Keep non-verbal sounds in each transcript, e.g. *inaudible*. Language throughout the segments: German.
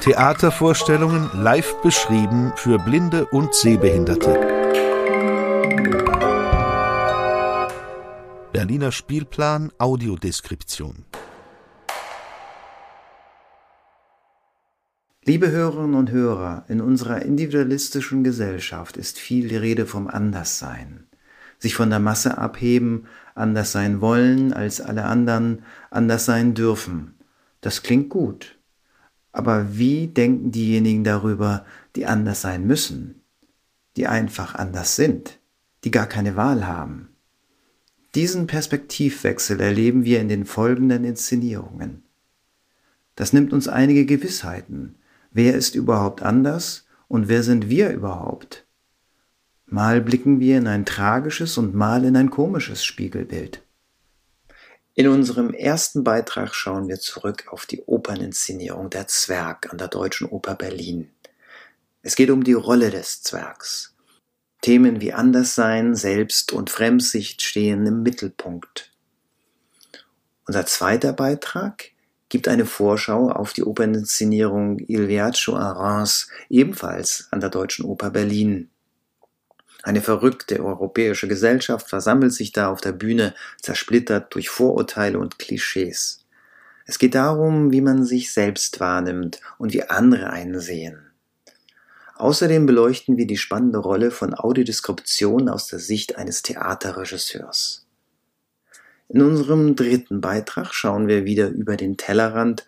Theatervorstellungen live beschrieben für Blinde und Sehbehinderte. Berliner Spielplan Audiodeskription. Liebe Hörerinnen und Hörer, in unserer individualistischen Gesellschaft ist viel die Rede vom Anderssein. Sich von der Masse abheben, anders sein wollen als alle anderen, anders sein dürfen. Das klingt gut. Aber wie denken diejenigen darüber, die anders sein müssen, die einfach anders sind, die gar keine Wahl haben? Diesen Perspektivwechsel erleben wir in den folgenden Inszenierungen. Das nimmt uns einige Gewissheiten. Wer ist überhaupt anders und wer sind wir überhaupt? Mal blicken wir in ein tragisches und mal in ein komisches Spiegelbild. In unserem ersten Beitrag schauen wir zurück auf die Operninszenierung Der Zwerg an der Deutschen Oper Berlin. Es geht um die Rolle des Zwergs. Themen wie Anderssein, Selbst- und Fremdsicht stehen im Mittelpunkt. Unser zweiter Beitrag gibt eine Vorschau auf die Operninszenierung Il Viaggio a Reims, ebenfalls an der Deutschen Oper Berlin. Eine verrückte europäische Gesellschaft versammelt sich da auf der Bühne, zersplittert durch Vorurteile und Klischees. Es geht darum, wie man sich selbst wahrnimmt und wie andere einen sehen. Außerdem beleuchten wir die spannende Rolle von Audiodeskription aus der Sicht eines Theaterregisseurs. In unserem dritten Beitrag schauen wir wieder über den Tellerrand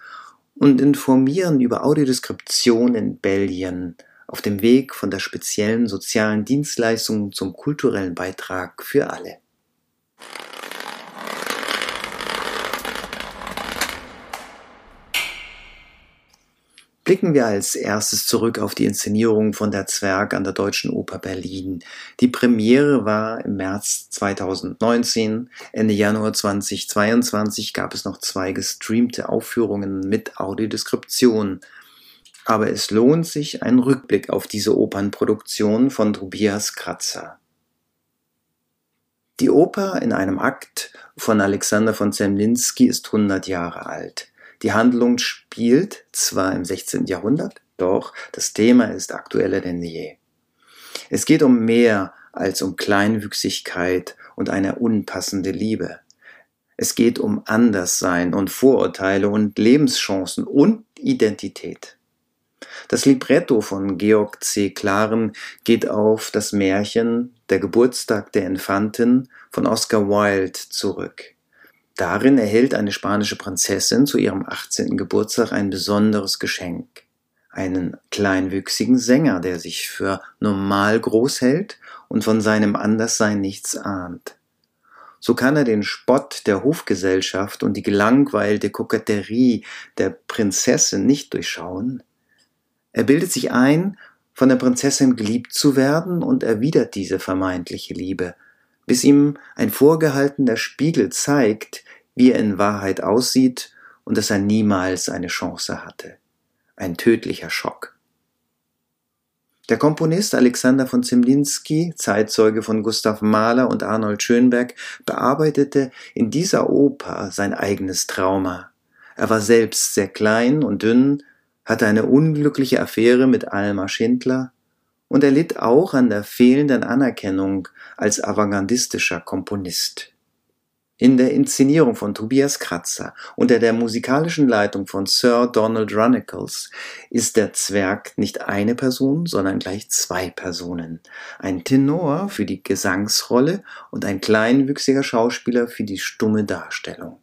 und informieren über Audiodeskription in Belgien, auf dem Weg von der speziellen sozialen Dienstleistung zum kulturellen Beitrag für alle. Blicken wir als erstes zurück auf die Inszenierung von Der Zwerg an der Deutschen Oper Berlin. Die Premiere war im März 2019. Ende Januar 2022 gab es noch zwei gestreamte Aufführungen mit Audiodeskription aber es lohnt sich ein Rückblick auf diese Opernproduktion von Tobias Kratzer. Die Oper in einem Akt von Alexander von Zemlinsky ist 100 Jahre alt. Die Handlung spielt zwar im 16. Jahrhundert, doch das Thema ist aktueller denn je. Es geht um mehr als um Kleinwüchsigkeit und eine unpassende Liebe. Es geht um Anderssein und Vorurteile und Lebenschancen und Identität. Das Libretto von Georg C. Klaren geht auf das Märchen Der Geburtstag der Infantin von Oscar Wilde zurück. Darin erhält eine spanische Prinzessin zu ihrem 18. Geburtstag ein besonderes Geschenk. Einen kleinwüchsigen Sänger, der sich für normal groß hält und von seinem Anderssein nichts ahnt. So kann er den Spott der Hofgesellschaft und die gelangweilte Koketterie der Prinzessin nicht durchschauen, er bildet sich ein, von der Prinzessin geliebt zu werden und erwidert diese vermeintliche Liebe, bis ihm ein vorgehaltener Spiegel zeigt, wie er in Wahrheit aussieht und dass er niemals eine Chance hatte. Ein tödlicher Schock. Der Komponist Alexander von Zemlinsky, Zeitzeuge von Gustav Mahler und Arnold Schönberg, bearbeitete in dieser Oper sein eigenes Trauma. Er war selbst sehr klein und dünn hatte eine unglückliche Affäre mit Alma Schindler und er litt auch an der fehlenden Anerkennung als avantgardistischer Komponist. In der Inszenierung von Tobias Kratzer unter der musikalischen Leitung von Sir Donald Runnacles ist der Zwerg nicht eine Person, sondern gleich zwei Personen. Ein Tenor für die Gesangsrolle und ein kleinwüchsiger Schauspieler für die stumme Darstellung.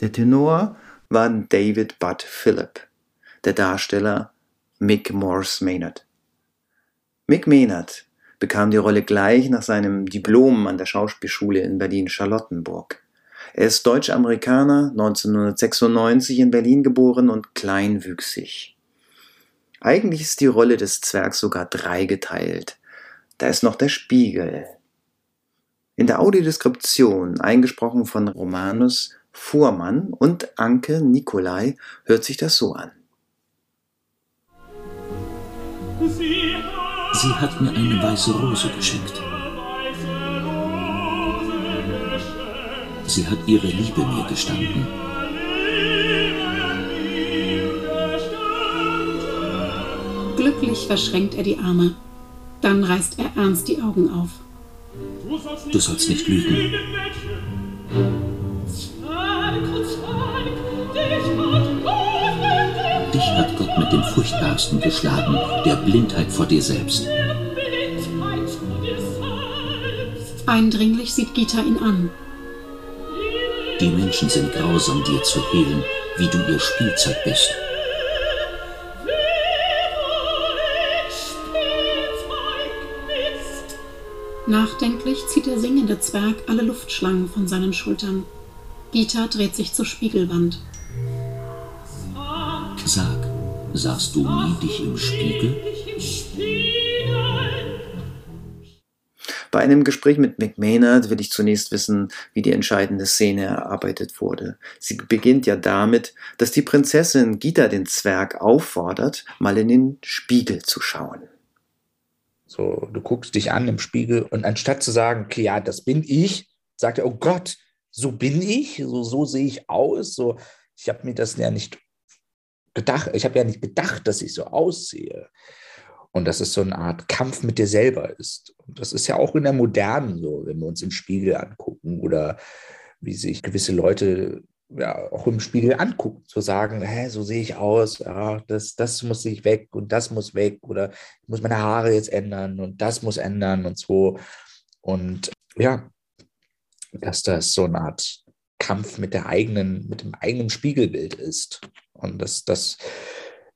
Der Tenor war David Budd Phillip der Darsteller Mick Morse Maynard. Mick Maynard bekam die Rolle gleich nach seinem Diplom an der Schauspielschule in Berlin-Charlottenburg. Er ist Deutsch-Amerikaner, 1996 in Berlin geboren und kleinwüchsig. Eigentlich ist die Rolle des Zwergs sogar dreigeteilt. Da ist noch der Spiegel. In der Audiodeskription, eingesprochen von Romanus Fuhrmann und Anke Nikolai, hört sich das so an. Sie hat mir eine weiße Rose geschenkt. Sie hat ihre Liebe mir gestanden. Glücklich verschränkt er die Arme. Dann reißt er ernst die Augen auf. Du sollst nicht lügen. Mit dem Furchtbarsten geschlagen, der Blindheit vor dir selbst. Eindringlich sieht Gita ihn an. Die Menschen sind grausam, dir zu hehlen, wie du ihr Spielzeug bist. Nachdenklich zieht der singende Zwerg alle Luftschlangen von seinen Schultern. Gita dreht sich zur Spiegelwand. Sahst du nie dich im Spiegel? Bei einem Gespräch mit McMaynard will ich zunächst wissen, wie die entscheidende Szene erarbeitet wurde. Sie beginnt ja damit, dass die Prinzessin Gita den Zwerg auffordert, mal in den Spiegel zu schauen. So, du guckst dich an im Spiegel und anstatt zu sagen, okay, ja, das bin ich, sagt er, oh Gott, so bin ich, so, so sehe ich aus. So, ich habe mir das ja nicht gedacht, ich habe ja nicht gedacht, dass ich so aussehe. Und dass es so eine Art Kampf mit dir selber ist. Und das ist ja auch in der Modernen so, wenn wir uns im Spiegel angucken oder wie sich gewisse Leute ja, auch im Spiegel angucken, zu sagen, hä, so sehe ich aus, ja, das, das muss ich weg und das muss weg oder ich muss meine Haare jetzt ändern und das muss ändern und so. Und ja, dass das so eine Art Kampf mit der eigenen, mit dem eigenen Spiegelbild ist. Und das, das,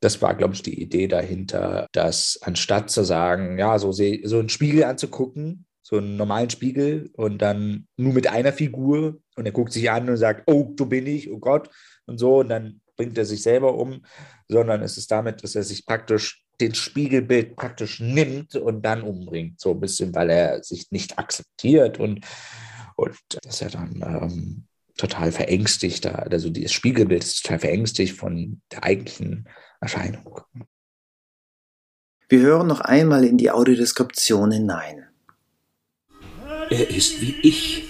das war, glaube ich, die Idee dahinter, dass anstatt zu sagen, ja, so, so einen Spiegel anzugucken, so einen normalen Spiegel und dann nur mit einer Figur und er guckt sich an und sagt, oh, du bin ich, oh Gott und so und dann bringt er sich selber um, sondern es ist damit, dass er sich praktisch den Spiegelbild praktisch nimmt und dann umbringt, so ein bisschen, weil er sich nicht akzeptiert und, und dass er dann ähm, total verängstigt, also das Spiegelbild ist total verängstigt von der eigentlichen Erscheinung. Wir hören noch einmal in die Audiodeskription hinein. Er ist wie ich.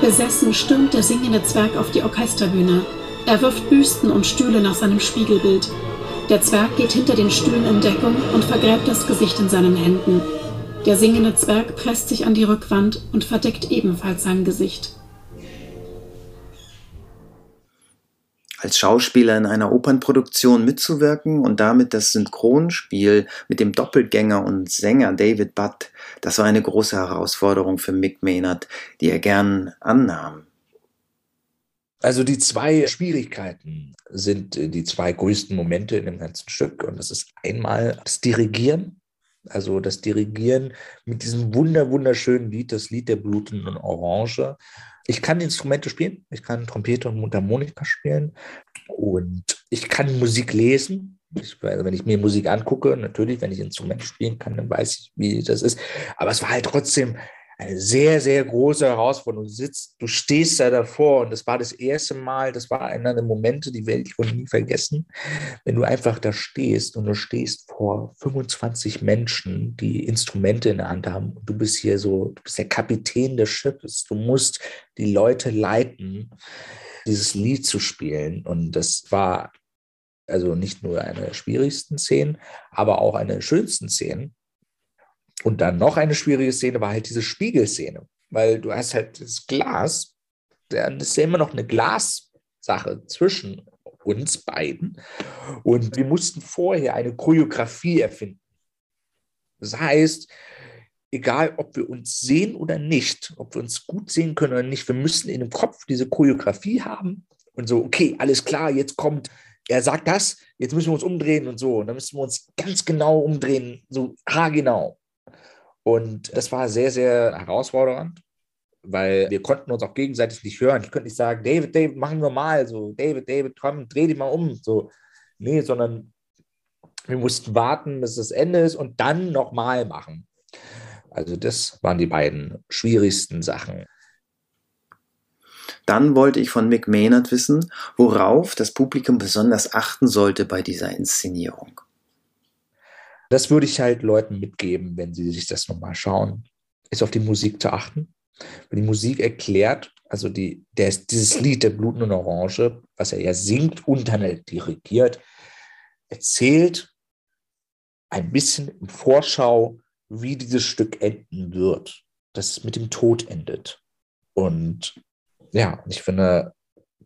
Besessen stürmt der singende Zwerg auf die Orchesterbühne. Er wirft Büsten und Stühle nach seinem Spiegelbild. Der Zwerg geht hinter den Stühlen in Deckung und vergräbt das Gesicht in seinen Händen. Der singende Zwerg presst sich an die Rückwand und verdeckt ebenfalls sein Gesicht. als Schauspieler in einer Opernproduktion mitzuwirken und damit das Synchronspiel mit dem Doppelgänger und Sänger David Butt, das war eine große Herausforderung für Mick Maynard, die er gern annahm. Also die zwei Schwierigkeiten sind die zwei größten Momente in dem ganzen Stück. Und das ist einmal das Dirigieren, also das Dirigieren mit diesem wunder wunderschönen Lied, das Lied der blutenden Orange ich kann Instrumente spielen. Ich kann Trompete und Mundharmonika spielen. Und ich kann Musik lesen. Ich, also wenn ich mir Musik angucke, natürlich, wenn ich Instrumente spielen kann, dann weiß ich, wie das ist. Aber es war halt trotzdem eine sehr, sehr große Herausforderung. Du sitzt, du stehst da davor und das war das erste Mal, das war einer der Momente, die werde ich wohl nie vergessen, wenn du einfach da stehst und du stehst vor 25 Menschen, die Instrumente in der Hand haben und du bist hier so, du bist der Kapitän des Schiffes, du musst die Leute leiten, dieses Lied zu spielen. Und das war also nicht nur eine der schwierigsten Szenen, aber auch eine der schönsten Szenen, und dann noch eine schwierige Szene war halt diese Spiegelszene, weil du hast halt das Glas, das ist ja immer noch eine Glassache zwischen uns beiden. Und wir mussten vorher eine Choreografie erfinden. Das heißt, egal ob wir uns sehen oder nicht, ob wir uns gut sehen können oder nicht, wir müssen in dem Kopf diese Choreografie haben und so, okay, alles klar, jetzt kommt, er sagt das, jetzt müssen wir uns umdrehen und so. Und dann müssen wir uns ganz genau umdrehen, so haargenau. Und das war sehr, sehr herausfordernd, weil wir konnten uns auch gegenseitig nicht hören. Ich könnte nicht sagen, David, David, machen wir mal. So, David, David, komm, dreh dich mal um. So, nee, sondern wir mussten warten, bis das Ende ist und dann nochmal machen. Also das waren die beiden schwierigsten Sachen. Dann wollte ich von Mick Maynard wissen, worauf das Publikum besonders achten sollte bei dieser Inszenierung. Das würde ich halt Leuten mitgeben, wenn sie sich das nochmal schauen, ist auf die Musik zu achten. Die Musik erklärt, also die, der, dieses Lied der blutenden Orange, was er ja singt und dann halt dirigiert, erzählt ein bisschen im Vorschau, wie dieses Stück enden wird, dass es mit dem Tod endet. Und ja, ich finde,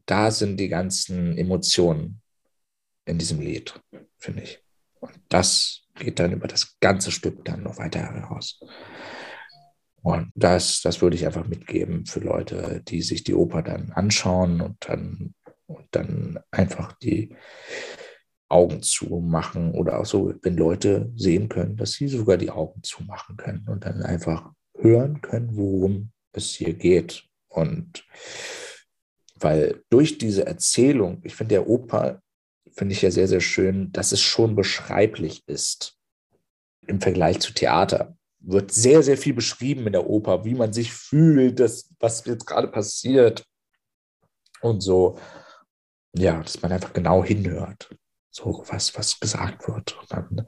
da sind die ganzen Emotionen in diesem Lied, finde ich. Und das geht dann über das ganze Stück dann noch weiter heraus. Und das, das würde ich einfach mitgeben für Leute, die sich die Oper dann anschauen und dann, und dann einfach die Augen zumachen oder auch so, wenn Leute sehen können, dass sie sogar die Augen zumachen können und dann einfach hören können, worum es hier geht. Und weil durch diese Erzählung, ich finde der Oper, finde ich ja sehr, sehr schön, dass es schon beschreiblich ist im Vergleich zu Theater. Wird sehr, sehr viel beschrieben in der Oper, wie man sich fühlt, das, was jetzt gerade passiert und so. Ja, dass man einfach genau hinhört so was, was gesagt wird. Und dann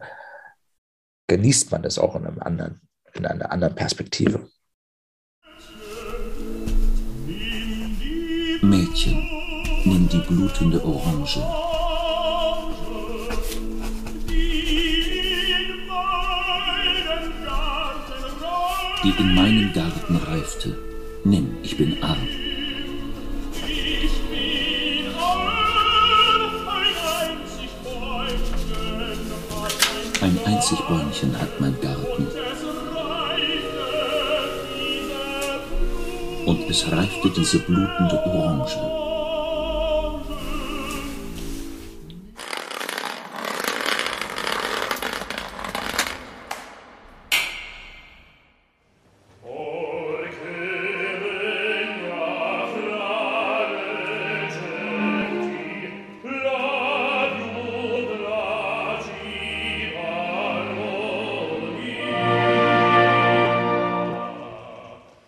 genießt man es auch in einem anderen, in einer anderen Perspektive. Mädchen, nimm die blutende Orange. Die in meinem Garten reifte. Nimm, ich bin arm. Ein einzig Bäumchen hat mein Garten. Und es reifte diese blutende Orange.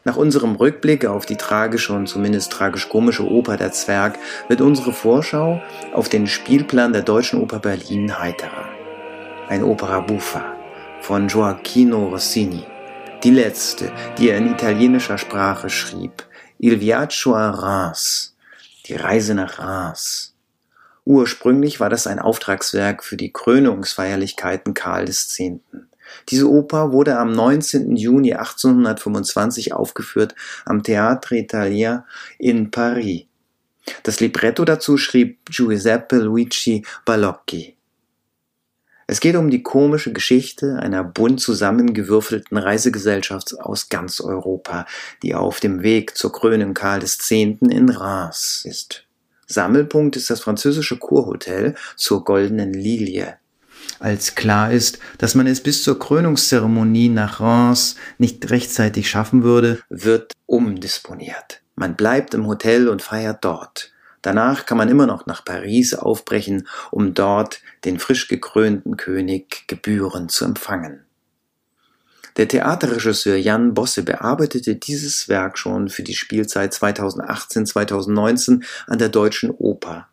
Nach unserem Rückblick auf die tragische und zumindest tragisch-komische Oper Der Zwerg wird unsere Vorschau auf den Spielplan der Deutschen Oper Berlin heiterer. Ein Opera buffa von Gioacchino Rossini. Die letzte, die er in italienischer Sprache schrieb. Il Viaggio a Reims. Die Reise nach Reims. Ursprünglich war das ein Auftragswerk für die Krönungsfeierlichkeiten Karl X. Diese Oper wurde am 19. Juni 1825 aufgeführt am Théâtre Italien in Paris. Das Libretto dazu schrieb Giuseppe Luigi Ballocchi. Es geht um die komische Geschichte einer bunt zusammengewürfelten Reisegesellschaft aus ganz Europa, die auf dem Weg zur Krönung Karl X. in Reims ist. Sammelpunkt ist das französische Kurhotel zur Goldenen Lilie. Als klar ist, dass man es bis zur Krönungszeremonie nach Reims nicht rechtzeitig schaffen würde, wird umdisponiert. Man bleibt im Hotel und feiert dort. Danach kann man immer noch nach Paris aufbrechen, um dort den frisch gekrönten König gebührend zu empfangen. Der Theaterregisseur Jan Bosse bearbeitete dieses Werk schon für die Spielzeit 2018-2019 an der Deutschen Oper.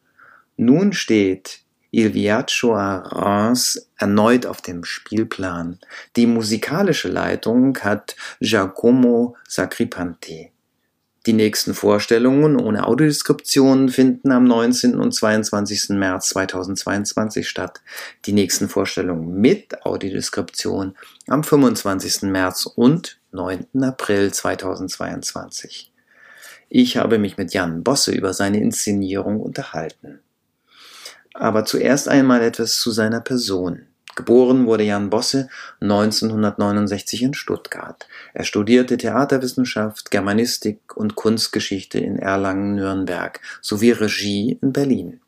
Nun steht Il Viaggio a Reims erneut auf dem Spielplan. Die musikalische Leitung hat Giacomo Sacripanti. Die nächsten Vorstellungen ohne Audiodeskription finden am 19. und 22. März 2022 statt. Die nächsten Vorstellungen mit Audiodeskription am 25. März und 9. April 2022. Ich habe mich mit Jan Bosse über seine Inszenierung unterhalten. Aber zuerst einmal etwas zu seiner Person. Geboren wurde Jan Bosse 1969 in Stuttgart. Er studierte Theaterwissenschaft, Germanistik und Kunstgeschichte in Erlangen-Nürnberg sowie Regie in Berlin.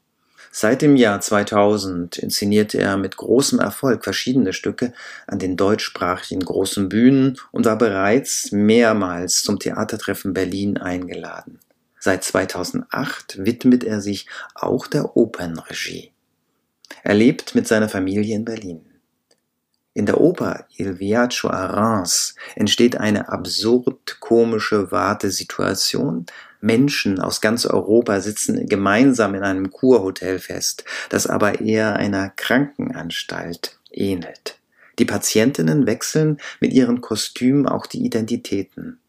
Seit dem Jahr 2000 inszenierte er mit großem Erfolg verschiedene Stücke an den deutschsprachigen großen Bühnen und war bereits mehrmals zum Theatertreffen Berlin eingeladen. Seit 2008 widmet er sich auch der Opernregie. Er lebt mit seiner Familie in Berlin. In der Oper Il Viaggio a Reims entsteht eine absurd komische Wartesituation. Menschen aus ganz Europa sitzen gemeinsam in einem Kurhotel fest, das aber eher einer Krankenanstalt ähnelt. Die Patientinnen wechseln mit ihren Kostümen auch die Identitäten.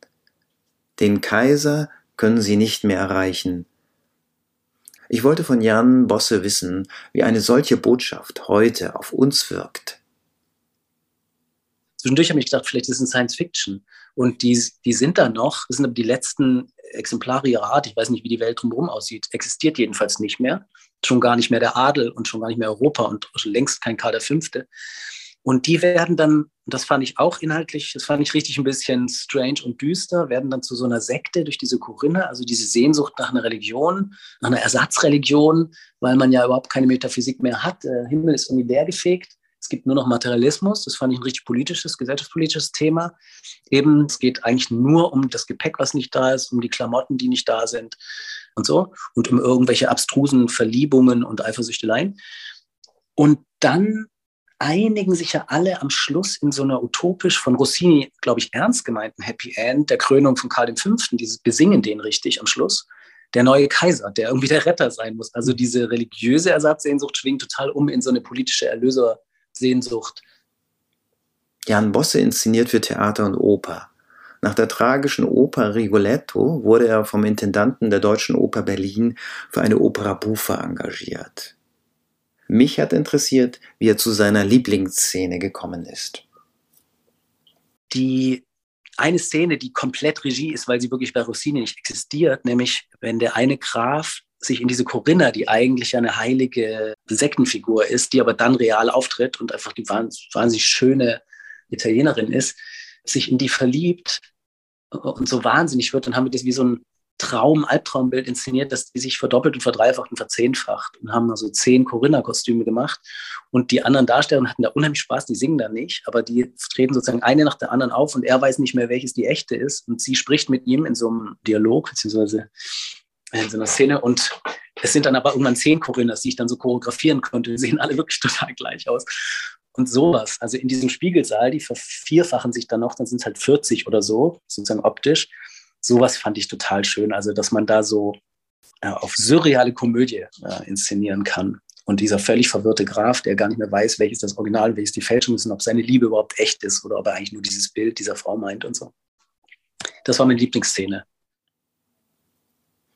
Den Kaiser können sie nicht mehr erreichen. Ich wollte von Jan Bosse wissen, wie eine solche Botschaft heute auf uns wirkt. Zwischendurch habe ich gedacht, vielleicht ist es Science Fiction. Und die, die sind da noch, das sind aber die letzten Exemplare ihrer Art. Ich weiß nicht, wie die Welt drumherum aussieht. Existiert jedenfalls nicht mehr. Schon gar nicht mehr der Adel und schon gar nicht mehr Europa und längst kein Karl V. Und die werden dann, das fand ich auch inhaltlich, das fand ich richtig ein bisschen strange und düster, werden dann zu so einer Sekte durch diese Korinne, also diese Sehnsucht nach einer Religion, nach einer Ersatzreligion, weil man ja überhaupt keine Metaphysik mehr hat. Der Himmel ist irgendwie leergefegt. Es gibt nur noch Materialismus. Das fand ich ein richtig politisches, gesellschaftspolitisches Thema. Eben, es geht eigentlich nur um das Gepäck, was nicht da ist, um die Klamotten, die nicht da sind und so und um irgendwelche abstrusen Verliebungen und Eifersüchteleien. Und dann einigen sich ja alle am Schluss in so einer utopisch von Rossini, glaube ich, ernst gemeinten Happy End, der Krönung von Karl V., dieses besingen den richtig am Schluss, der neue Kaiser, der irgendwie der Retter sein muss. Also diese religiöse Ersatzsehnsucht schwingt total um in so eine politische Erlösersehnsucht. Jan Bosse inszeniert für Theater und Oper. Nach der tragischen Oper Rigoletto wurde er vom Intendanten der Deutschen Oper Berlin für eine Opera Buffa engagiert. Mich hat interessiert, wie er zu seiner Lieblingsszene gekommen ist. Die eine Szene, die komplett Regie ist, weil sie wirklich bei Rossini nicht existiert, nämlich wenn der eine Graf sich in diese Corinna, die eigentlich eine heilige Sektenfigur ist, die aber dann real auftritt und einfach die wahnsinnig schöne Italienerin ist, sich in die verliebt und so wahnsinnig wird, dann haben wir das wie so ein Traum, Albtraumbild inszeniert, dass die sich verdoppelt und verdreifacht und verzehnfacht und haben also zehn Corinna-Kostüme gemacht. Und die anderen Darsteller hatten da unheimlich Spaß, die singen da nicht, aber die treten sozusagen eine nach der anderen auf und er weiß nicht mehr, welches die echte ist. Und sie spricht mit ihm in so einem Dialog, beziehungsweise in so einer Szene. Und es sind dann aber irgendwann zehn Corinnas, die ich dann so choreografieren konnte. Die sehen alle wirklich *laughs* total gleich aus. Und sowas, also in diesem Spiegelsaal, die vervierfachen sich dann noch, dann sind es halt 40 oder so, sozusagen optisch sowas fand ich total schön. Also, dass man da so äh, auf surreale Komödie äh, inszenieren kann. Und dieser völlig verwirrte Graf, der gar nicht mehr weiß, welches das Original, welches die Fälschung ist und ob seine Liebe überhaupt echt ist oder ob er eigentlich nur dieses Bild dieser Frau meint und so. Das war meine Lieblingsszene.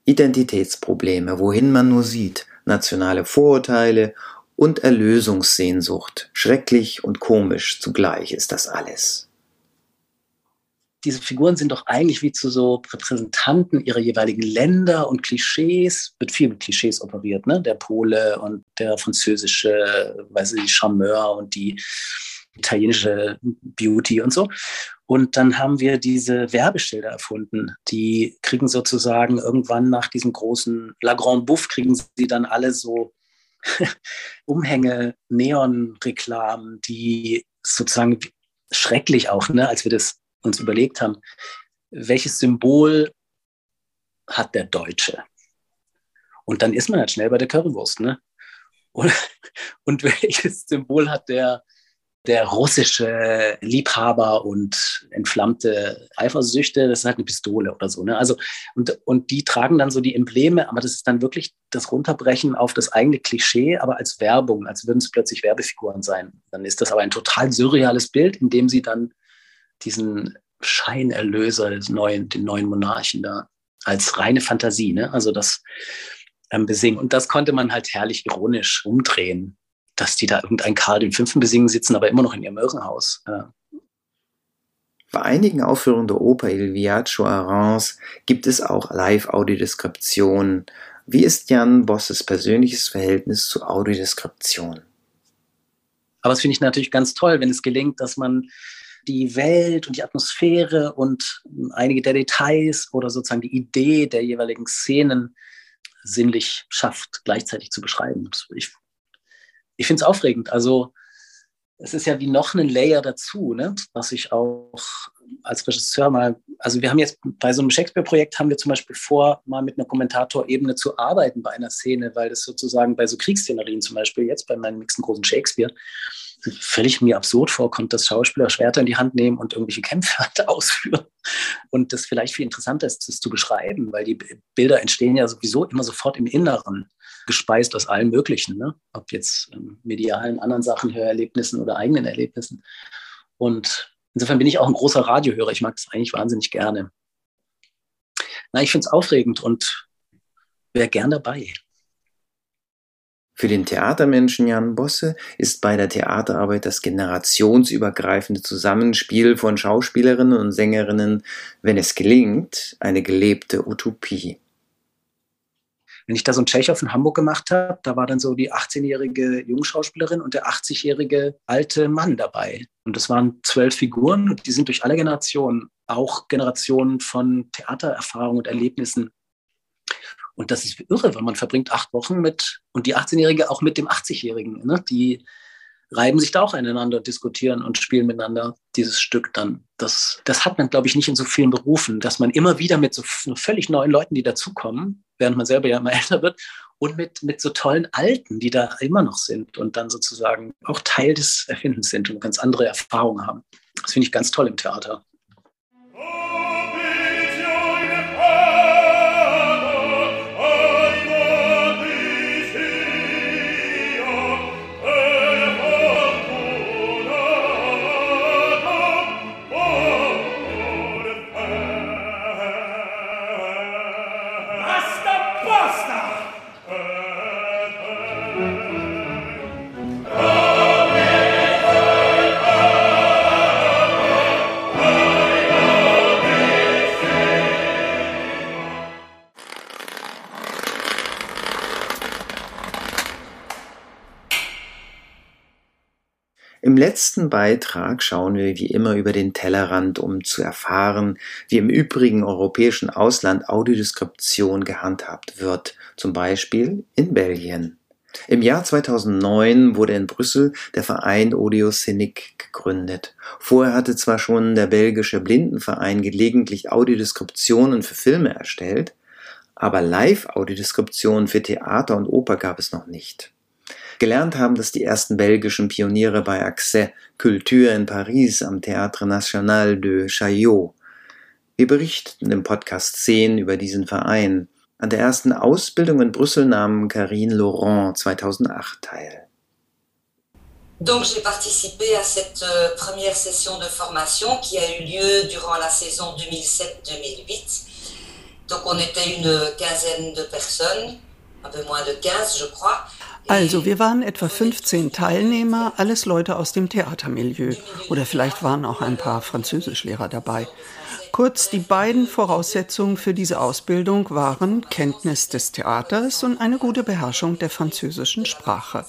Identitätsprobleme, wohin man nur sieht, nationale Vorurteile und Erlösungssehnsucht. Schrecklich und komisch zugleich ist das alles diese Figuren sind doch eigentlich wie zu so Repräsentanten ihrer jeweiligen Länder und Klischees, wird viel mit Klischees operiert, ne? Der Pole und der französische, weiß ich, Charmeur und die italienische Beauty und so. Und dann haben wir diese Werbeschilder erfunden. Die kriegen sozusagen irgendwann nach diesem großen La Grande Bouffe kriegen sie dann alle so *laughs* Umhänge, Neon-Reklamen, die sozusagen schrecklich auch, ne, als wir das uns überlegt haben, welches Symbol hat der Deutsche? Und dann ist man halt schnell bei der Currywurst, ne? Und, *laughs* und welches Symbol hat der, der russische Liebhaber und entflammte Eifersüchte? Das ist halt eine Pistole oder so, ne? Also, und, und die tragen dann so die Embleme, aber das ist dann wirklich das Runterbrechen auf das eigene Klischee, aber als Werbung, als würden es plötzlich Werbefiguren sein. Dann ist das aber ein total surreales Bild, in dem sie dann diesen Scheinerlöser, den neuen, den neuen Monarchen da, als reine Fantasie, ne? Also das ähm, besingen. Und das konnte man halt herrlich ironisch umdrehen, dass die da irgendein Karl V. besingen sitzen, aber immer noch in ihrem Irrenhaus. Ja. Bei einigen Aufführungen der Oper Il Viaggio a Reims gibt es auch Live-Audiodeskriptionen. Wie ist Jan Bosses persönliches Verhältnis zu Audiodeskription? Aber das finde ich natürlich ganz toll, wenn es gelingt, dass man die Welt und die Atmosphäre und einige der Details oder sozusagen die Idee der jeweiligen Szenen sinnlich schafft, gleichzeitig zu beschreiben. Ich, ich finde es aufregend. Also es ist ja wie noch ein Layer dazu, ne? was ich auch als Regisseur mal, also wir haben jetzt bei so einem Shakespeare-Projekt haben wir zum Beispiel vor, mal mit einer Kommentatorebene zu arbeiten bei einer Szene, weil das sozusagen bei so Kriegsszenerien zum Beispiel jetzt bei meinem nächsten großen Shakespeare, völlig mir absurd vorkommt, dass Schauspieler Schwerter in die Hand nehmen und irgendwelche Kämpfe *laughs* ausführen. Und das vielleicht viel interessanter ist, das zu beschreiben, weil die Bilder entstehen ja sowieso immer sofort im Inneren, gespeist aus allen Möglichen, ne? ob jetzt ähm, medialen, anderen Sachen, Hörerlebnissen oder eigenen Erlebnissen. Und insofern bin ich auch ein großer Radiohörer. Ich mag das eigentlich wahnsinnig gerne. na, ich finde es aufregend und wäre gern dabei. Für den Theatermenschen Jan Bosse ist bei der Theaterarbeit das generationsübergreifende Zusammenspiel von Schauspielerinnen und Sängerinnen, wenn es gelingt, eine gelebte Utopie. Wenn ich da so ein Tschechow in Hamburg gemacht habe, da war dann so die 18-jährige Jungschauspielerin und der 80-jährige alte Mann dabei. Und das waren zwölf Figuren und die sind durch alle Generationen, auch Generationen von Theatererfahrungen und Erlebnissen und das ist irre, weil man verbringt acht Wochen mit, und die 18-Jährige auch mit dem 80-Jährigen. Ne? Die reiben sich da auch aneinander, diskutieren und spielen miteinander dieses Stück dann. Das, das hat man, glaube ich, nicht in so vielen Berufen, dass man immer wieder mit so völlig neuen Leuten, die dazukommen, während man selber ja immer *laughs* älter wird, und mit, mit so tollen Alten, die da immer noch sind und dann sozusagen auch Teil des Erfindens sind und ganz andere Erfahrungen haben. Das finde ich ganz toll im Theater. Letzten Beitrag schauen wir wie immer über den Tellerrand, um zu erfahren, wie im übrigen europäischen Ausland Audiodeskription gehandhabt wird, zum Beispiel in Belgien. Im Jahr 2009 wurde in Brüssel der Verein Audiocinic gegründet. Vorher hatte zwar schon der belgische Blindenverein gelegentlich Audiodeskriptionen für Filme erstellt, aber Live-Audiodeskriptionen für Theater und Oper gab es noch nicht. Gelernt haben das die ersten belgischen Pioniere bei Accès Culture in Paris am Théâtre National de Chaillot. Wir berichten im Podcast 10 über diesen Verein. An der ersten Ausbildung in Brüssel nahm Karine Laurent 2008 teil. Donc j'ai participé à cette euh, première session de formation qui a eu lieu durant la saison 2007-2008. Donc on était une quinzaine de personnes, un peu moins de 15 je crois. Also, wir waren etwa 15 Teilnehmer, alles Leute aus dem Theatermilieu. Oder vielleicht waren auch ein paar Französischlehrer dabei. Kurz, die beiden Voraussetzungen für diese Ausbildung waren Kenntnis des Theaters und eine gute Beherrschung der französischen Sprache.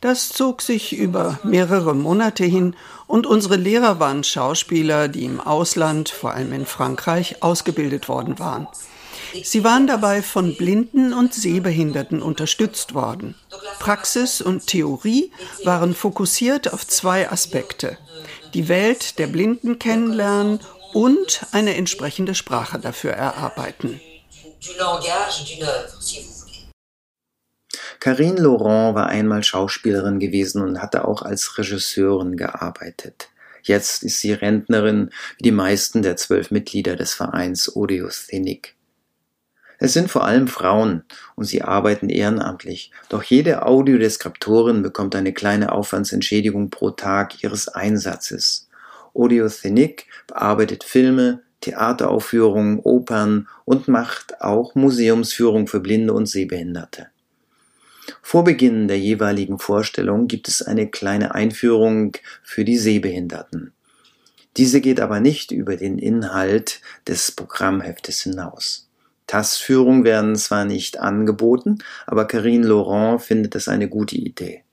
Das zog sich über mehrere Monate hin und unsere Lehrer waren Schauspieler, die im Ausland, vor allem in Frankreich, ausgebildet worden waren. Sie waren dabei von Blinden und Sehbehinderten unterstützt worden. Praxis und Theorie waren fokussiert auf zwei Aspekte. Die Welt der Blinden kennenlernen und eine entsprechende Sprache dafür erarbeiten. Karine Laurent war einmal Schauspielerin gewesen und hatte auch als Regisseurin gearbeitet. Jetzt ist sie Rentnerin, wie die meisten der zwölf Mitglieder des Vereins Audiosthenic. Es sind vor allem Frauen und sie arbeiten ehrenamtlich. Doch jede Audiodeskriptorin bekommt eine kleine Aufwandsentschädigung pro Tag ihres Einsatzes. Audiosthenic bearbeitet Filme, Theateraufführungen, Opern und macht auch Museumsführung für Blinde und Sehbehinderte. Vor Beginn der jeweiligen Vorstellung gibt es eine kleine Einführung für die Sehbehinderten. Diese geht aber nicht über den Inhalt des Programmheftes hinaus. TAS-Führung werden zwar nicht angeboten, aber Karine Laurent findet es eine gute Idee.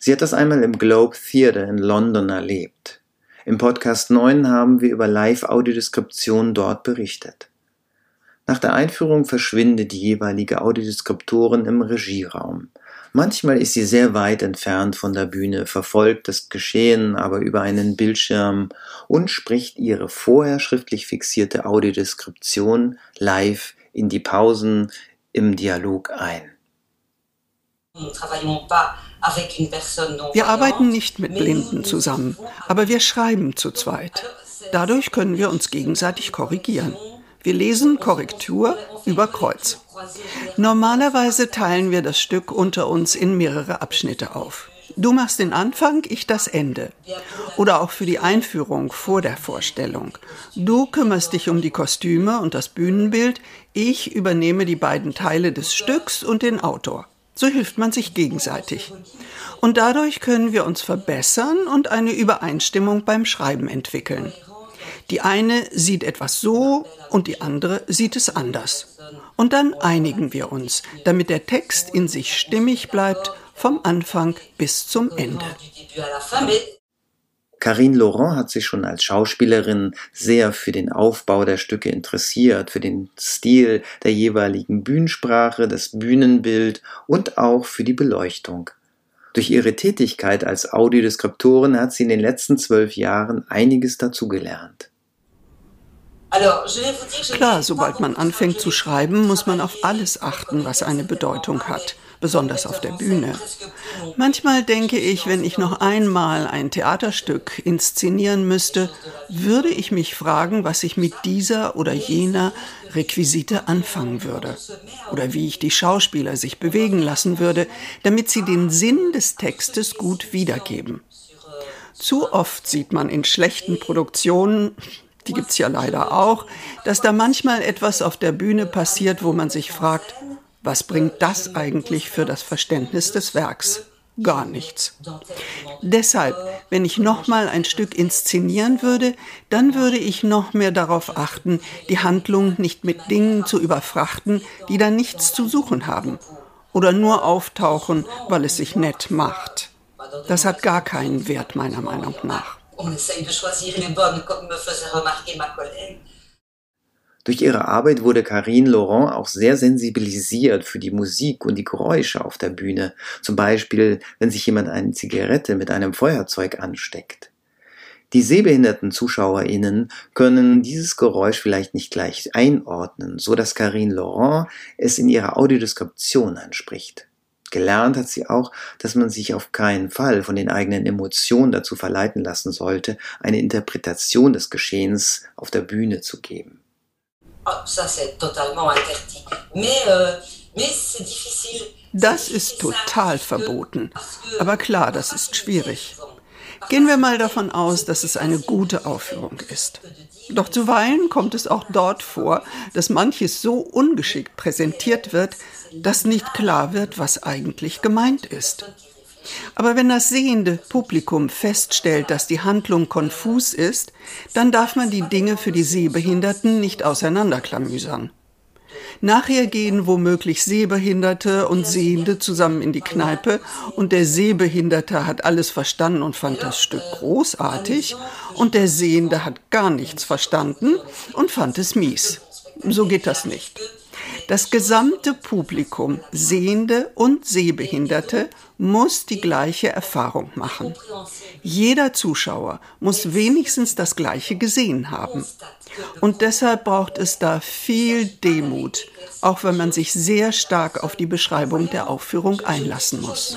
Sie hat das einmal im Globe Theatre in London erlebt. Im Podcast 9 haben wir über Live-Audiodeskription dort berichtet. Nach der Einführung verschwindet die jeweilige Audiodeskriptorin im Regieraum. Manchmal ist sie sehr weit entfernt von der Bühne, verfolgt das Geschehen aber über einen Bildschirm und spricht ihre vorher schriftlich fixierte Audiodeskription live in die Pausen im Dialog ein. Wir arbeiten nicht mit Blinden zusammen, aber wir schreiben zu zweit. Dadurch können wir uns gegenseitig korrigieren. Wir lesen Korrektur über Kreuz. Normalerweise teilen wir das Stück unter uns in mehrere Abschnitte auf. Du machst den Anfang, ich das Ende. Oder auch für die Einführung vor der Vorstellung. Du kümmerst dich um die Kostüme und das Bühnenbild, ich übernehme die beiden Teile des Stücks und den Autor. So hilft man sich gegenseitig. Und dadurch können wir uns verbessern und eine Übereinstimmung beim Schreiben entwickeln. Die eine sieht etwas so und die andere sieht es anders. Und dann einigen wir uns, damit der Text in sich stimmig bleibt, vom Anfang bis zum Ende. Karine Laurent hat sich schon als Schauspielerin sehr für den Aufbau der Stücke interessiert, für den Stil der jeweiligen Bühnensprache, das Bühnenbild und auch für die Beleuchtung. Durch ihre Tätigkeit als Audiodeskriptorin hat sie in den letzten zwölf Jahren einiges dazugelernt. Klar, sobald man anfängt zu schreiben, muss man auf alles achten, was eine Bedeutung hat besonders auf der Bühne. Manchmal denke ich, wenn ich noch einmal ein Theaterstück inszenieren müsste, würde ich mich fragen, was ich mit dieser oder jener Requisite anfangen würde oder wie ich die Schauspieler sich bewegen lassen würde, damit sie den Sinn des Textes gut wiedergeben. Zu oft sieht man in schlechten Produktionen, die gibt's ja leider auch, dass da manchmal etwas auf der Bühne passiert, wo man sich fragt, was bringt das eigentlich für das Verständnis des Werks? Gar nichts. Deshalb, wenn ich nochmal ein Stück inszenieren würde, dann würde ich noch mehr darauf achten, die Handlung nicht mit Dingen zu überfrachten, die da nichts zu suchen haben oder nur auftauchen, weil es sich nett macht. Das hat gar keinen Wert meiner Meinung nach. On essaye de choisir les bonnes, comme me faisait remarquer ma collègue. Durch ihre Arbeit wurde Karine Laurent auch sehr sensibilisiert für die Musik und die Geräusche auf der Bühne, zum Beispiel wenn sich jemand eine Zigarette mit einem Feuerzeug ansteckt. Die sehbehinderten ZuschauerInnen können dieses Geräusch vielleicht nicht gleich einordnen, so dass Karine Laurent es in ihrer Audiodeskription anspricht. Gelernt hat sie auch, dass man sich auf keinen Fall von den eigenen Emotionen dazu verleiten lassen sollte, eine Interpretation des Geschehens auf der Bühne zu geben. Ah, euh. Das ist total verboten. Aber klar, das ist schwierig. Gehen wir mal davon aus, dass es eine gute Aufführung ist. Doch zuweilen kommt es auch dort vor, dass manches so ungeschickt präsentiert wird, dass nicht klar wird, was eigentlich gemeint ist. Aber wenn das sehende Publikum feststellt, dass die Handlung konfus ist, dann darf man die Dinge für die Sehbehinderten nicht auseinanderklamüsern. Nachher gehen womöglich Sehbehinderte und Sehende zusammen in die Kneipe und der Sehbehinderte hat alles verstanden und fand das Stück großartig und der Sehende hat gar nichts verstanden und fand es mies. So geht das nicht. Das gesamte Publikum, Sehende und Sehbehinderte, muss die gleiche Erfahrung machen. Jeder Zuschauer muss wenigstens das Gleiche gesehen haben. Und deshalb braucht es da viel Demut, auch wenn man sich sehr stark auf die Beschreibung der Aufführung einlassen muss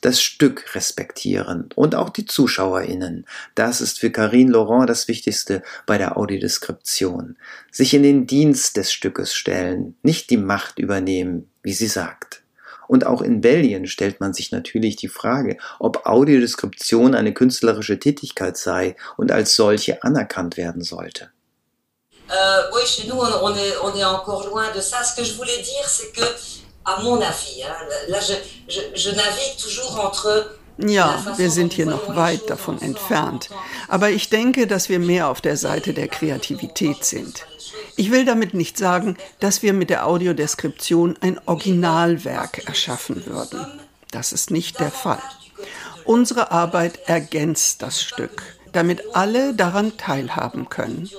das Stück respektieren und auch die ZuschauerInnen. Das ist für Karine Laurent das Wichtigste bei der Audiodeskription. Sich in den Dienst des Stückes stellen, nicht die Macht übernehmen, wie sie sagt. Und auch in Belgien stellt man sich natürlich die Frage, ob Audiodeskription eine künstlerische Tätigkeit sei und als solche anerkannt werden sollte. Euh, oui, chez nous, on est, on est encore loin de ça. Ce que je voulais dire, c'est que à mon avis. Hein. Là, je, je, je navigue toujours entre ja, wir sind hier noch weit davon entfernt. Aber ich denke, dass wir mehr auf der Seite der Kreativität sind. Ich will damit nicht sagen, dass wir mit der Audiodeskription ein Originalwerk erschaffen würden. Das ist nicht der Fall. Unsere Arbeit ergänzt das Stück, damit alle daran teilhaben können.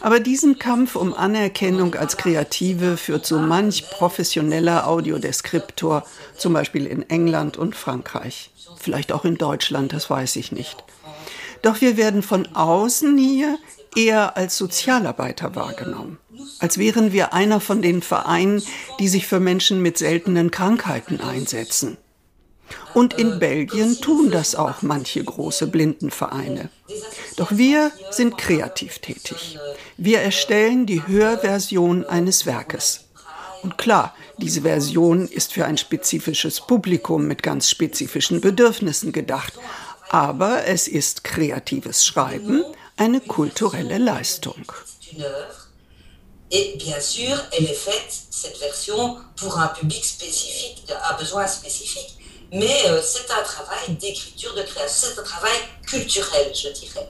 Aber diesen Kampf um Anerkennung als Kreative führt so manch professioneller Audiodeskriptor, zum Beispiel in England und Frankreich. Vielleicht auch in Deutschland, das weiß ich nicht. Doch wir werden von außen hier eher als Sozialarbeiter wahrgenommen. Als wären wir einer von den Vereinen, die sich für Menschen mit seltenen Krankheiten einsetzen. Und in Belgien tun das auch manche große Blindenvereine. Doch wir sind kreativ tätig. Wir erstellen die Hörversion eines Werkes. Und klar, diese Version ist für ein spezifisches Publikum mit ganz spezifischen Bedürfnissen gedacht. Aber es ist kreatives Schreiben, eine kulturelle Leistung. Et bien sûr, version, pour un public spécifique, un besoin spécifique. Mais euh, c'est un travail d'écriture, de création, c'est un travail culturel, je dirais.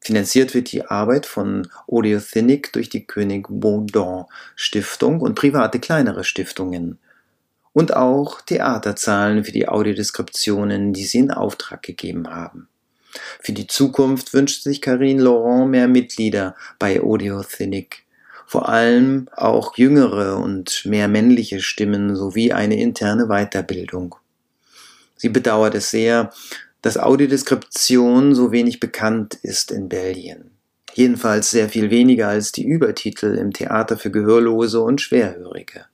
Finanziert wird die Arbeit von Audiothinic durch die König Baudon Stiftung und private kleinere Stiftungen. Und auch Theater zahlen für die Audiodeskriptionen, die sie in Auftrag gegeben haben. Für die Zukunft wünscht sich Karine Laurent mehr Mitglieder bei Audiothinic. Vor allem auch jüngere und mehr männliche Stimmen sowie eine interne Weiterbildung. Sie bedauert es sehr, dass Audiodeskription so wenig bekannt ist in Belgien. Jedenfalls sehr viel weniger als die Übertitel im Theater für Gehörlose und Schwerhörige.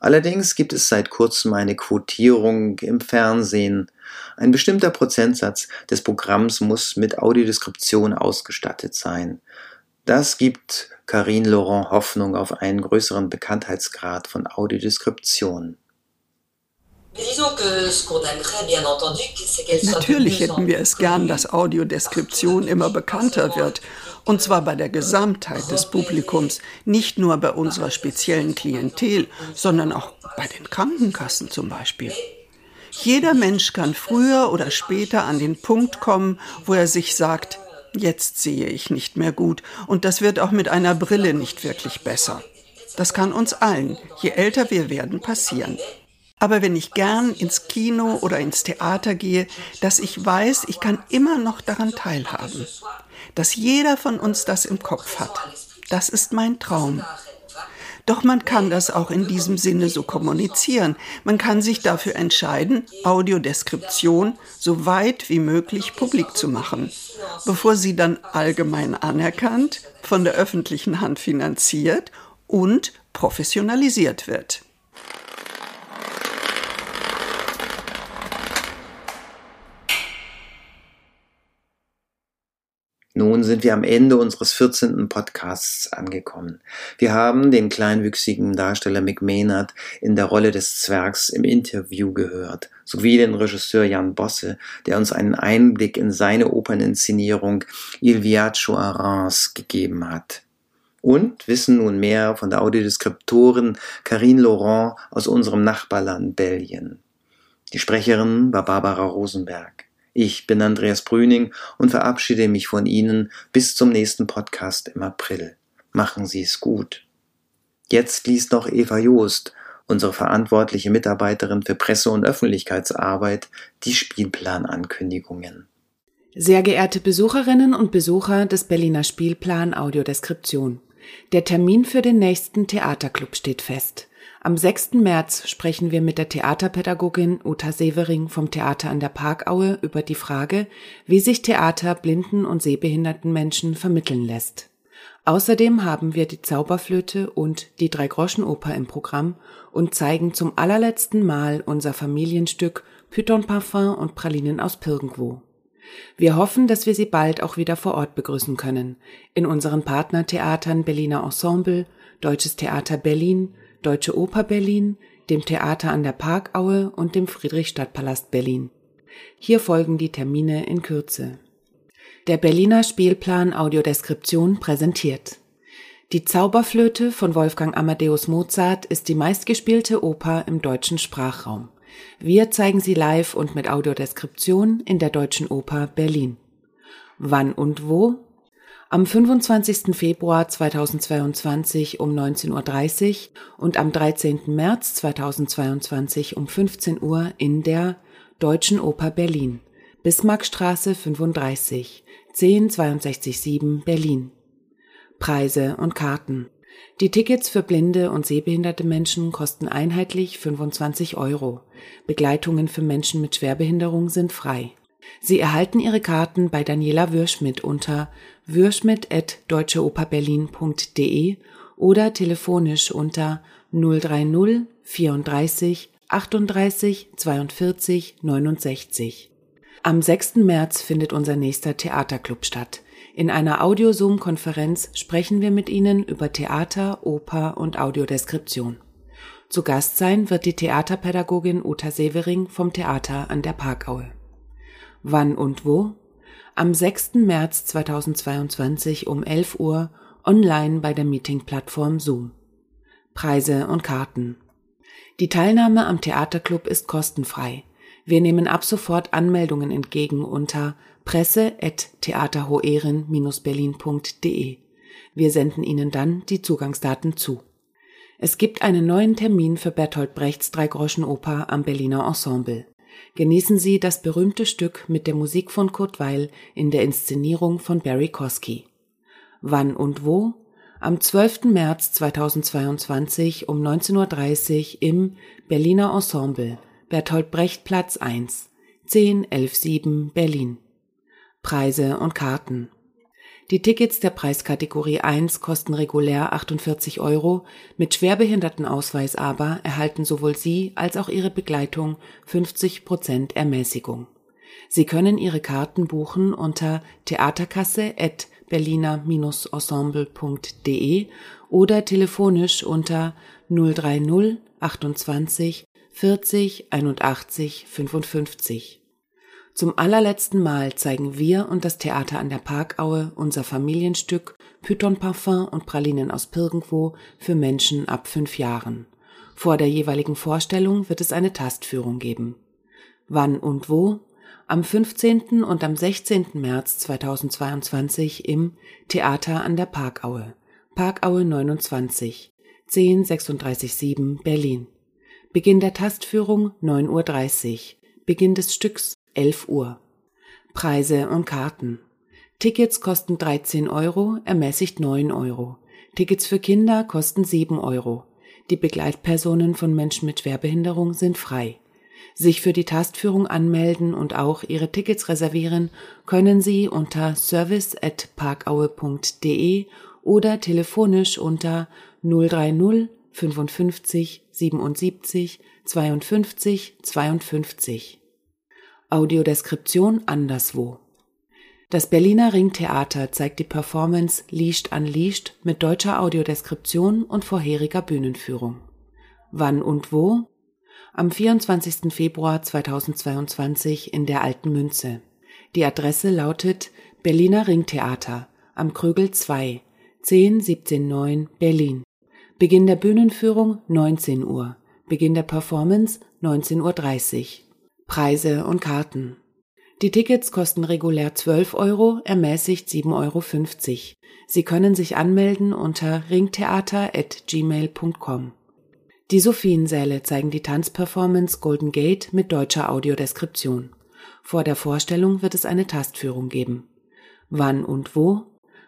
Allerdings gibt es seit kurzem eine Quotierung im Fernsehen. Ein bestimmter Prozentsatz des Programms muss mit Audiodeskription ausgestattet sein. Das gibt Karine Laurent Hoffnung auf einen größeren Bekanntheitsgrad von Audiodeskription. Natürlich hätten wir es gern, dass Audiodeskription immer bekannter wird. Und zwar bei der Gesamtheit des Publikums, nicht nur bei unserer speziellen Klientel, sondern auch bei den Krankenkassen zum Beispiel. Jeder Mensch kann früher oder später an den Punkt kommen, wo er sich sagt, jetzt sehe ich nicht mehr gut und das wird auch mit einer Brille nicht wirklich besser. Das kann uns allen, je älter wir werden, passieren. Aber wenn ich gern ins Kino oder ins Theater gehe, dass ich weiß, ich kann immer noch daran teilhaben. Dass jeder von uns das im Kopf hat. Das ist mein Traum. Doch man kann das auch in diesem Sinne so kommunizieren. Man kann sich dafür entscheiden, Audiodeskription so weit wie möglich publik zu machen, bevor sie dann allgemein anerkannt, von der öffentlichen Hand finanziert und professionalisiert wird. Nun sind wir am Ende unseres 14. Podcasts angekommen. Wir haben den kleinwüchsigen Darsteller Mick Maynard in der Rolle des Zwergs im Interview gehört, sowie den Regisseur Jan Bosse, der uns einen Einblick in seine Operninszenierung Il Viaggio a Reims gegeben hat. Und wissen nun mehr von der Audiodeskriptorin Karine Laurent aus unserem Nachbarland Belgien. Die Sprecherin war Barbara Rosenberg. Ich bin Andreas Brüning und verabschiede mich von Ihnen bis zum nächsten Podcast im April. Machen Sie es gut. Jetzt liest noch Eva Joost, unsere verantwortliche Mitarbeiterin für Presse- und Öffentlichkeitsarbeit, die Spielplan-Ankündigungen. Sehr geehrte Besucherinnen und Besucher des Berliner Spielplan Audiodeskription. Der Termin für den nächsten Theaterclub steht fest. Am 6. März sprechen wir mit der Theaterpädagogin Uta Severing vom Theater an der Parkaue über die Frage, wie sich Theater blinden und sehbehinderten Menschen vermitteln lässt. Außerdem haben wir die Zauberflöte und die Dreigroschenoper im Programm und zeigen zum allerletzten Mal unser Familienstück Python Parfum und Pralinen aus Pirgendwo. Wir hoffen, dass wir Sie bald auch wieder vor Ort begrüßen können. In unseren Partnertheatern Berliner Ensemble, Deutsches Theater Berlin, Deutsche Oper Berlin, dem Theater an der Parkaue und dem Friedrichstadtpalast Berlin. Hier folgen die Termine in Kürze. Der Berliner Spielplan Audiodeskription präsentiert. Die Zauberflöte von Wolfgang Amadeus Mozart ist die meistgespielte Oper im deutschen Sprachraum. Wir zeigen sie live und mit Audiodeskription in der Deutschen Oper Berlin. Wann und wo? Am 25. Februar 2022 um 19.30 Uhr und am 13. März 2022 um 15 Uhr in der Deutschen Oper Berlin, Bismarckstraße 35, 10627 Berlin. Preise und Karten. Die Tickets für blinde und sehbehinderte Menschen kosten einheitlich 25 Euro. Begleitungen für Menschen mit Schwerbehinderung sind frei. Sie erhalten Ihre Karten bei Daniela Würschmidt unter würschmidt.deutscheoperberlin.de oder telefonisch unter 030 34 38 42 69. Am 6. März findet unser nächster Theaterclub statt. In einer Audio-Zoom-Konferenz sprechen wir mit Ihnen über Theater, Oper und Audiodeskription. Zu Gast sein wird die Theaterpädagogin Uta Severing vom Theater an der Parkaue. Wann und wo? Am 6. März 2022 um 11 Uhr online bei der Meeting-Plattform Zoom. Preise und Karten. Die Teilnahme am Theaterclub ist kostenfrei. Wir nehmen ab sofort Anmeldungen entgegen unter presse.theaterhoehren-berlin.de. Wir senden Ihnen dann die Zugangsdaten zu. Es gibt einen neuen Termin für Bertolt Brechts Dreigroschenoper am Berliner Ensemble. Genießen Sie das berühmte Stück mit der Musik von Kurt Weil in der Inszenierung von Barry Kosky. Wann und wo? Am 12. März 2022 um 19.30 Uhr im Berliner Ensemble, Bertolt Brecht Platz 1, 10117 Berlin. Preise und Karten. Die Tickets der Preiskategorie 1 kosten regulär 48 Euro, mit Schwerbehindertenausweis aber erhalten sowohl Sie als auch Ihre Begleitung 50 Prozent Ermäßigung. Sie können Ihre Karten buchen unter theaterkasse.berliner-ensemble.de oder telefonisch unter 030 28 40 81 55. Zum allerletzten Mal zeigen wir und das Theater an der Parkaue unser Familienstück Python Parfum und Pralinen aus Pirgendwo für Menschen ab fünf Jahren. Vor der jeweiligen Vorstellung wird es eine Tastführung geben. Wann und wo? Am 15. und am 16. März 2022 im Theater an der Parkaue. Parkaue 29, 10367 Berlin. Beginn der Tastführung 9.30 Uhr. Beginn des Stücks 11 Uhr. Preise und Karten. Tickets kosten 13 Euro, ermäßigt 9 Euro. Tickets für Kinder kosten 7 Euro. Die Begleitpersonen von Menschen mit Schwerbehinderung sind frei. Sich für die Tastführung anmelden und auch ihre Tickets reservieren können Sie unter service@parkaue.de oder telefonisch unter 030 55 77 52 52. Audiodeskription anderswo. Das Berliner Ringtheater zeigt die Performance Leashed Unleashed mit deutscher Audiodeskription und vorheriger Bühnenführung. Wann und wo? Am 24. Februar 2022 in der Alten Münze. Die Adresse lautet Berliner Ringtheater am Krügel 2, 10179 Berlin. Beginn der Bühnenführung 19 Uhr. Beginn der Performance 19.30 Uhr. Preise und Karten. Die Tickets kosten regulär 12 Euro, ermäßigt 7,50 Euro. Sie können sich anmelden unter ringtheater.gmail.com. Die Sophiensäle zeigen die Tanzperformance Golden Gate mit deutscher Audiodeskription. Vor der Vorstellung wird es eine Tastführung geben. Wann und wo?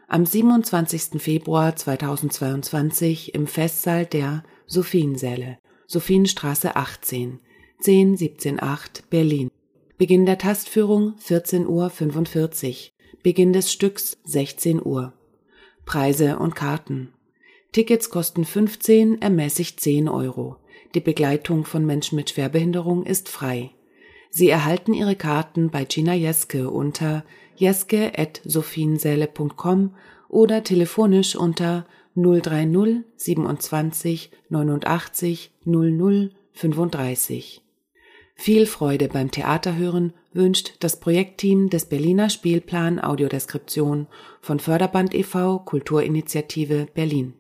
Am 27. Februar 2022 im Festsaal der Sophiensäle, Sophienstraße 18, 10178 Berlin. Beginn der Tastführung 14.45 Uhr. Beginn des Stücks 16 Uhr. Preise und Karten. Tickets kosten 15, ermäßigt 10 Euro. Die Begleitung von Menschen mit Schwerbehinderung ist frei. Sie erhalten Ihre Karten bei Gina Jeske unter jeske.sophiensäle.com oder telefonisch unter 030 27 89 00 35. Viel Freude beim Theaterhören wünscht das Projektteam des Berliner Spielplan Audiodeskription von Förderband e.V. Kulturinitiative Berlin.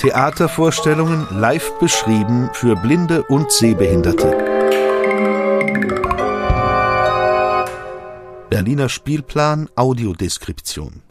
Theatervorstellungen live beschrieben für Blinde und Sehbehinderte. Berliner Spielplan Audiodeskription